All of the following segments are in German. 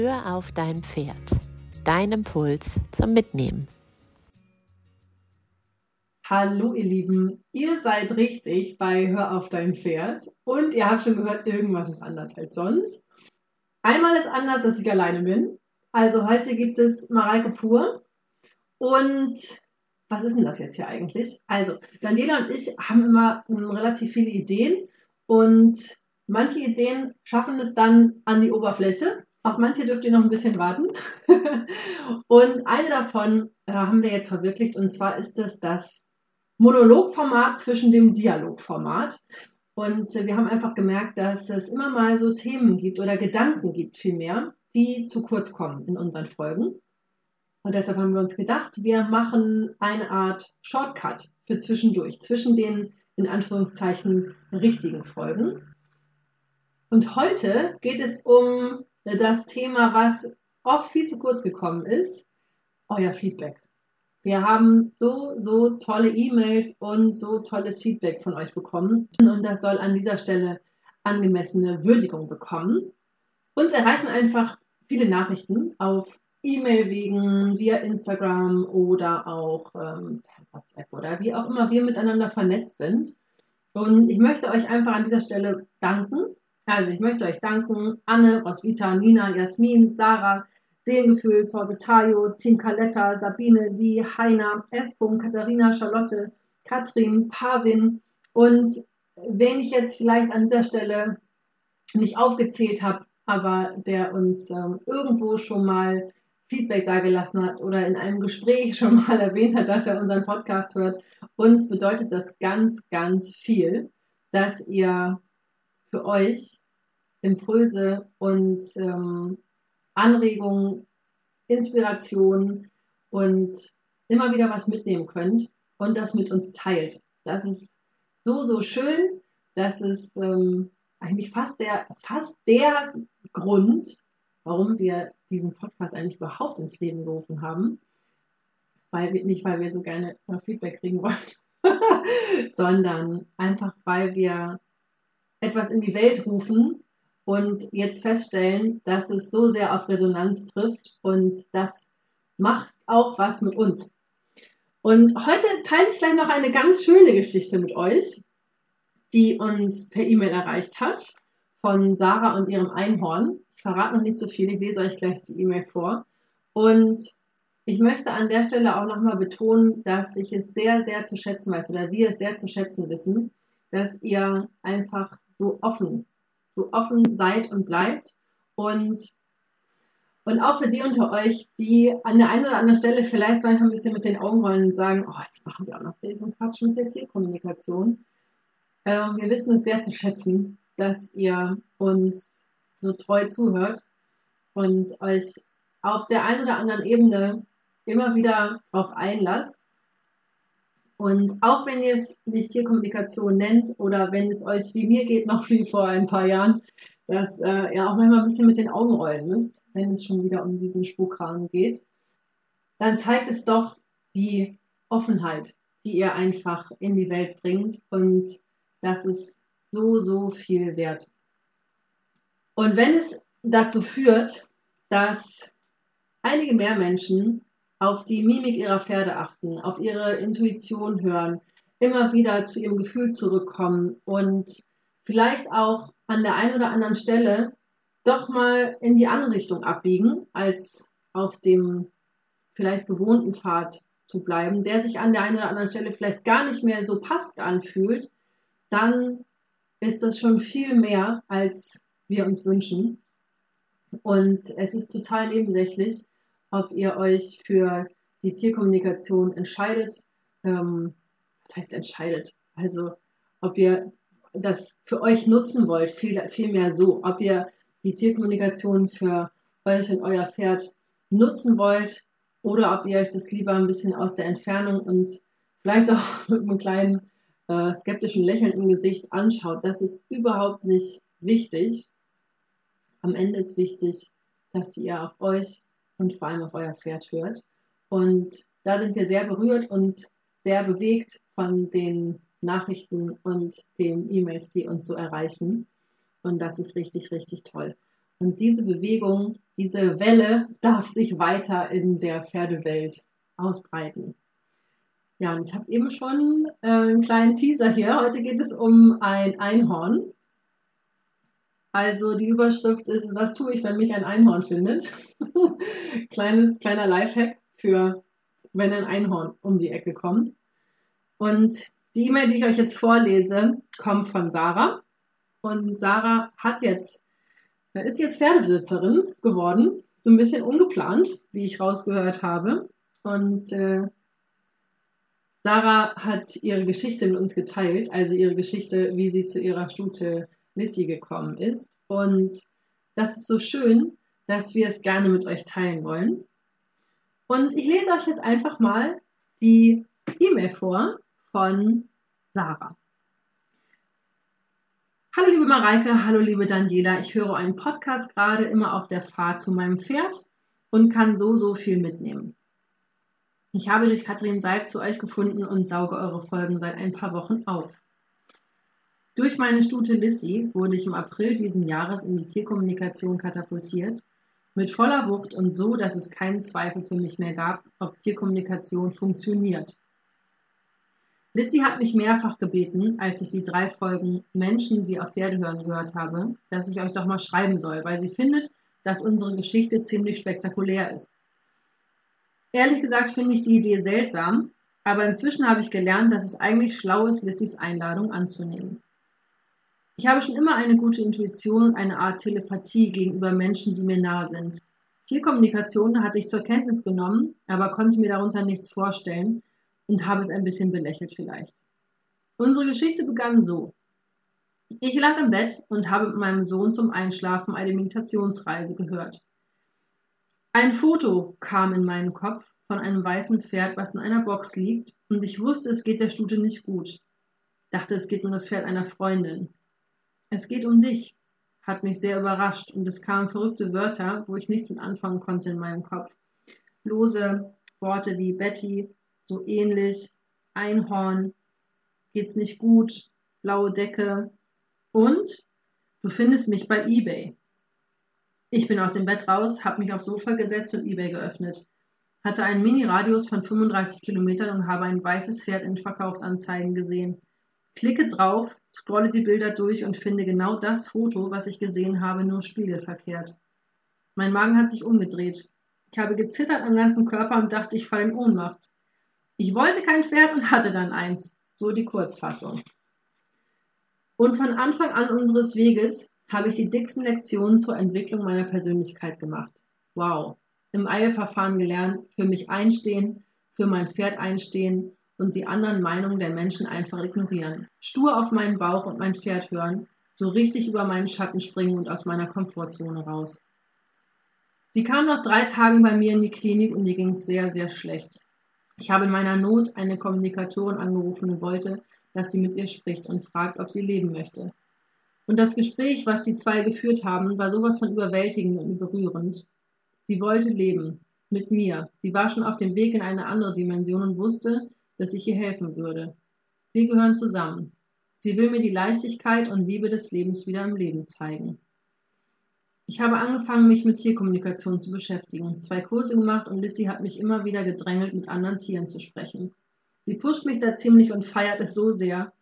Hör auf dein Pferd. Dein Impuls zum Mitnehmen. Hallo ihr Lieben, ihr seid richtig bei Hör auf dein Pferd und ihr habt schon gehört, irgendwas ist anders als sonst. Einmal ist anders, dass ich alleine bin. Also heute gibt es Mareike pur und was ist denn das jetzt hier eigentlich? Also Daniela und ich haben immer relativ viele Ideen und manche Ideen schaffen es dann an die Oberfläche. Auf manche dürft ihr noch ein bisschen warten. und eine davon äh, haben wir jetzt verwirklicht und zwar ist es das Monologformat zwischen dem Dialogformat. Und wir haben einfach gemerkt, dass es immer mal so Themen gibt oder Gedanken gibt vielmehr, die zu kurz kommen in unseren Folgen. Und deshalb haben wir uns gedacht, wir machen eine Art Shortcut für zwischendurch, zwischen den in Anführungszeichen richtigen Folgen. Und heute geht es um das Thema, was oft viel zu kurz gekommen ist, euer Feedback. Wir haben so, so tolle E-Mails und so tolles Feedback von euch bekommen. Und das soll an dieser Stelle angemessene Würdigung bekommen. Uns erreichen einfach viele Nachrichten auf E-Mail-Wegen, via Instagram oder auch ähm, per WhatsApp oder wie auch immer wir miteinander vernetzt sind. Und ich möchte euch einfach an dieser Stelle danken. Also ich möchte euch danken, Anne, Roswitha, Nina, Jasmin, Sarah, Seelengefühl, Torse Tayo, Team Caletta, Sabine, die Heiner, S. Katharina, Charlotte, Katrin, Pavin und wen ich jetzt vielleicht an dieser Stelle nicht aufgezählt habe, aber der uns ähm, irgendwo schon mal Feedback dagelassen hat oder in einem Gespräch schon mal erwähnt hat, dass er unseren Podcast hört, uns bedeutet das ganz, ganz viel, dass ihr für euch Impulse und ähm, Anregungen, Inspiration und immer wieder was mitnehmen könnt und das mit uns teilt. Das ist so, so schön. Das ist ähm, eigentlich fast der, fast der Grund, warum wir diesen Podcast eigentlich überhaupt ins Leben gerufen haben. Weil nicht, weil wir so gerne Feedback kriegen wollen, sondern einfach, weil wir etwas in die Welt rufen, und jetzt feststellen, dass es so sehr auf Resonanz trifft und das macht auch was mit uns. Und heute teile ich gleich noch eine ganz schöne Geschichte mit euch, die uns per E-Mail erreicht hat von Sarah und ihrem Einhorn. Ich verrate noch nicht so viel, ich lese euch gleich die E-Mail vor. Und ich möchte an der Stelle auch nochmal betonen, dass ich es sehr, sehr zu schätzen weiß oder wir es sehr zu schätzen wissen, dass ihr einfach so offen so offen seid und bleibt. Und, und auch für die unter euch, die an der einen oder anderen Stelle vielleicht manchmal ein bisschen mit den Augen rollen und sagen, oh, jetzt machen wir auch noch diesen Quatsch mit der Tierkommunikation. Ähm, wir wissen es sehr zu schätzen, dass ihr uns so treu zuhört und euch auf der einen oder anderen Ebene immer wieder darauf einlasst und auch wenn ihr es nicht Tierkommunikation nennt oder wenn es euch wie mir geht, noch wie vor ein paar Jahren, dass äh, ihr auch manchmal ein bisschen mit den Augen rollen müsst, wenn es schon wieder um diesen Spukrahmen geht, dann zeigt es doch die Offenheit, die ihr einfach in die Welt bringt und das ist so, so viel wert. Und wenn es dazu führt, dass einige mehr Menschen auf die Mimik ihrer Pferde achten, auf ihre Intuition hören, immer wieder zu ihrem Gefühl zurückkommen und vielleicht auch an der einen oder anderen Stelle doch mal in die andere Richtung abbiegen, als auf dem vielleicht gewohnten Pfad zu bleiben, der sich an der einen oder anderen Stelle vielleicht gar nicht mehr so passt anfühlt, dann ist das schon viel mehr, als wir uns wünschen. Und es ist total nebensächlich, ob ihr euch für die Tierkommunikation entscheidet. Ähm, was heißt entscheidet? Also ob ihr das für euch nutzen wollt, viel, viel so. Ob ihr die Tierkommunikation für euch und euer Pferd nutzen wollt oder ob ihr euch das lieber ein bisschen aus der Entfernung und vielleicht auch mit einem kleinen äh, skeptischen Lächeln im Gesicht anschaut. Das ist überhaupt nicht wichtig. Am Ende ist wichtig, dass ihr auf euch und vor allem auf euer Pferd hört. Und da sind wir sehr berührt und sehr bewegt von den Nachrichten und den E-Mails, die uns so erreichen. Und das ist richtig, richtig toll. Und diese Bewegung, diese Welle darf sich weiter in der Pferdewelt ausbreiten. Ja, und ich habe eben schon äh, einen kleinen Teaser hier. Heute geht es um ein Einhorn. Also die Überschrift ist, was tue ich, wenn mich ein Einhorn findet? Kleines, kleiner Lifehack für, wenn ein Einhorn um die Ecke kommt. Und die E-Mail, die ich euch jetzt vorlese, kommt von Sarah. Und Sarah hat jetzt, ist jetzt Pferdebesitzerin geworden. So ein bisschen ungeplant, wie ich rausgehört habe. Und äh, Sarah hat ihre Geschichte mit uns geteilt, also ihre Geschichte, wie sie zu ihrer Stute Missy gekommen ist. Und das ist so schön, dass wir es gerne mit euch teilen wollen. Und ich lese euch jetzt einfach mal die E-Mail vor von Sarah. Hallo liebe Mareike, hallo liebe Daniela. Ich höre einen Podcast gerade immer auf der Fahrt zu meinem Pferd und kann so, so viel mitnehmen. Ich habe durch Katrin Seib zu euch gefunden und sauge eure Folgen seit ein paar Wochen auf. Durch meine Stute Lissy wurde ich im April diesen Jahres in die Tierkommunikation katapultiert, mit voller Wucht und so, dass es keinen Zweifel für mich mehr gab, ob Tierkommunikation funktioniert. Lissy hat mich mehrfach gebeten, als ich die drei Folgen Menschen, die auf Pferde hören gehört habe, dass ich euch doch mal schreiben soll, weil sie findet, dass unsere Geschichte ziemlich spektakulär ist. Ehrlich gesagt finde ich die Idee seltsam, aber inzwischen habe ich gelernt, dass es eigentlich schlau ist, Lissys Einladung anzunehmen. Ich habe schon immer eine gute Intuition und eine Art Telepathie gegenüber Menschen, die mir nahe sind. Tierkommunikation hatte ich zur Kenntnis genommen, aber konnte mir darunter nichts vorstellen und habe es ein bisschen belächelt vielleicht. Unsere Geschichte begann so. Ich lag im Bett und habe mit meinem Sohn zum Einschlafen eine Meditationsreise gehört. Ein Foto kam in meinen Kopf von einem weißen Pferd, was in einer Box liegt, und ich wusste, es geht der Stute nicht gut. Dachte, es geht um das Pferd einer Freundin. Es geht um dich, hat mich sehr überrascht und es kamen verrückte Wörter, wo ich nichts mit anfangen konnte in meinem Kopf. Lose Worte wie Betty, so ähnlich, Einhorn, geht's nicht gut, blaue Decke und du findest mich bei eBay. Ich bin aus dem Bett raus, habe mich aufs Sofa gesetzt und eBay geöffnet. Hatte einen Mini-Radius von 35 Kilometern und habe ein weißes Pferd in Verkaufsanzeigen gesehen. Klicke drauf, scrolle die Bilder durch und finde genau das Foto, was ich gesehen habe, nur spiegelverkehrt. Mein Magen hat sich umgedreht. Ich habe gezittert am ganzen Körper und dachte, ich falle in Ohnmacht. Ich wollte kein Pferd und hatte dann eins. So die Kurzfassung. Und von Anfang an unseres Weges habe ich die dicksten Lektionen zur Entwicklung meiner Persönlichkeit gemacht. Wow. Im Eilverfahren gelernt, für mich einstehen, für mein Pferd einstehen und die anderen Meinungen der Menschen einfach ignorieren. Stur auf meinen Bauch und mein Pferd hören, so richtig über meinen Schatten springen und aus meiner Komfortzone raus. Sie kam nach drei Tagen bei mir in die Klinik und ihr ging es sehr, sehr schlecht. Ich habe in meiner Not eine Kommunikatorin angerufen und wollte, dass sie mit ihr spricht und fragt, ob sie leben möchte. Und das Gespräch, was die zwei geführt haben, war sowas von überwältigend und berührend. Sie wollte leben. Mit mir. Sie war schon auf dem Weg in eine andere Dimension und wusste, dass ich ihr helfen würde. Wir gehören zusammen. Sie will mir die Leichtigkeit und Liebe des Lebens wieder im Leben zeigen. Ich habe angefangen, mich mit Tierkommunikation zu beschäftigen, zwei Kurse gemacht und Lissy hat mich immer wieder gedrängelt, mit anderen Tieren zu sprechen. Sie pusht mich da ziemlich und feiert es so sehr.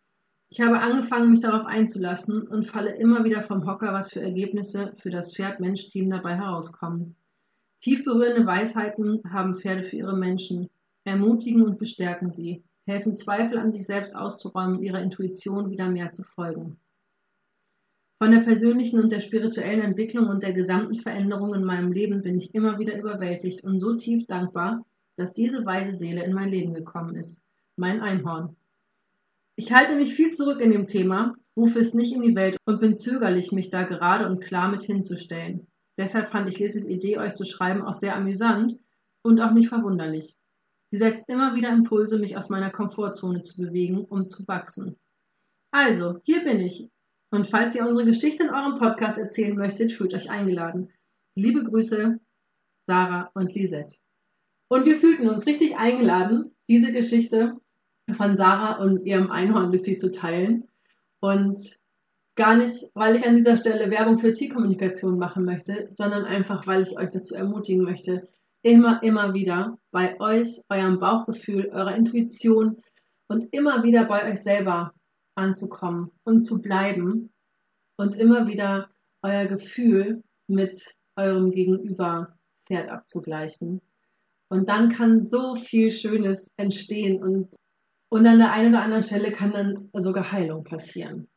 Ich habe angefangen, mich darauf einzulassen und falle immer wieder vom Hocker, was für Ergebnisse für das Pferd-Mensch-Team dabei herauskommen. Tief berührende Weisheiten haben Pferde für ihre Menschen ermutigen und bestärken sie, helfen Zweifel an sich selbst auszuräumen und ihrer Intuition wieder mehr zu folgen. Von der persönlichen und der spirituellen Entwicklung und der gesamten Veränderung in meinem Leben bin ich immer wieder überwältigt und so tief dankbar, dass diese weise Seele in mein Leben gekommen ist, mein Einhorn. Ich halte mich viel zurück in dem Thema, rufe es nicht in die Welt und bin zögerlich, mich da gerade und klar mit hinzustellen. Deshalb fand ich Lissys Idee, euch zu schreiben, auch sehr amüsant und auch nicht verwunderlich. Sie setzt immer wieder Impulse, mich aus meiner Komfortzone zu bewegen, um zu wachsen. Also, hier bin ich. Und falls ihr unsere Geschichte in eurem Podcast erzählen möchtet, fühlt euch eingeladen. Liebe Grüße, Sarah und Lisette. Und wir fühlten uns richtig eingeladen, diese Geschichte von Sarah und ihrem Einhorn Lissy zu teilen. Und Gar nicht, weil ich an dieser Stelle Werbung für Tierkommunikation machen möchte, sondern einfach, weil ich euch dazu ermutigen möchte, immer, immer wieder bei euch, eurem Bauchgefühl, eurer Intuition und immer wieder bei euch selber anzukommen und zu bleiben und immer wieder euer Gefühl mit eurem Gegenüber Pferd abzugleichen. Und dann kann so viel Schönes entstehen und, und an der einen oder anderen Stelle kann dann sogar Heilung passieren.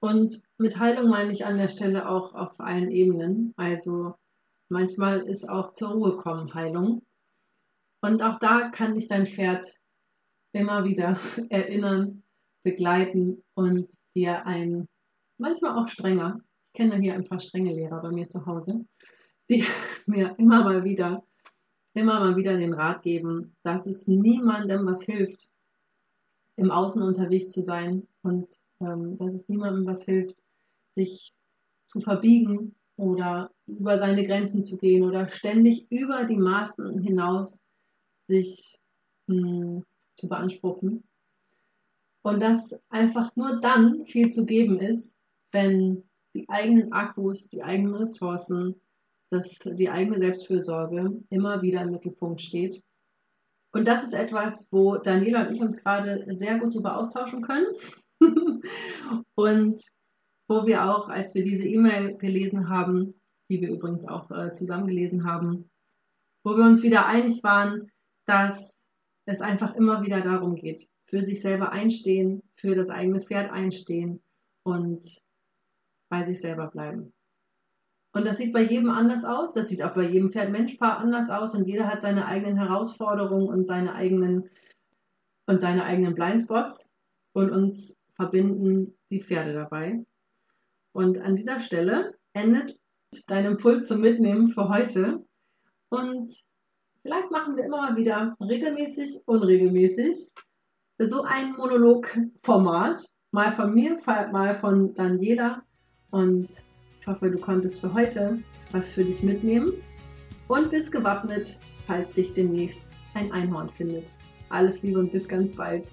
Und mit Heilung meine ich an der Stelle auch auf allen Ebenen. Also manchmal ist auch zur Ruhe kommen Heilung. Und auch da kann dich dein Pferd immer wieder erinnern, begleiten und dir ein, manchmal auch strenger, ich kenne hier ein paar strenge Lehrer bei mir zu Hause, die mir immer mal wieder, immer mal wieder den Rat geben, dass es niemandem was hilft, im Außen unterwegs zu sein und ähm, dass es niemandem was hilft, sich zu verbiegen oder über seine Grenzen zu gehen oder ständig über die Maßen hinaus sich mh, hm, zu beanspruchen. Und dass einfach nur dann viel zu geben ist, wenn die eigenen Akkus, die eigenen Ressourcen, dass die eigene Selbstfürsorge immer wieder im Mittelpunkt steht. Und das ist etwas, wo Daniela und ich uns gerade sehr gut darüber austauschen können. und wo wir auch, als wir diese E-Mail gelesen haben, die wir übrigens auch äh, zusammen haben, wo wir uns wieder einig waren, dass es einfach immer wieder darum geht, für sich selber einstehen, für das eigene Pferd einstehen und bei sich selber bleiben. Und das sieht bei jedem anders aus. Das sieht auch bei jedem Pferd-Mensch-Paar anders aus. Und jeder hat seine eigenen Herausforderungen und seine eigenen, und seine eigenen Blindspots. Und uns verbinden die Pferde dabei. Und an dieser Stelle endet dein Impuls zum Mitnehmen für heute. Und vielleicht machen wir immer mal wieder regelmäßig, unregelmäßig so ein Monologformat. Mal von mir, mal von Daniela. Und ich hoffe, du konntest für heute was für dich mitnehmen. Und bist gewappnet, falls dich demnächst ein Einhorn findet. Alles Liebe und bis ganz bald.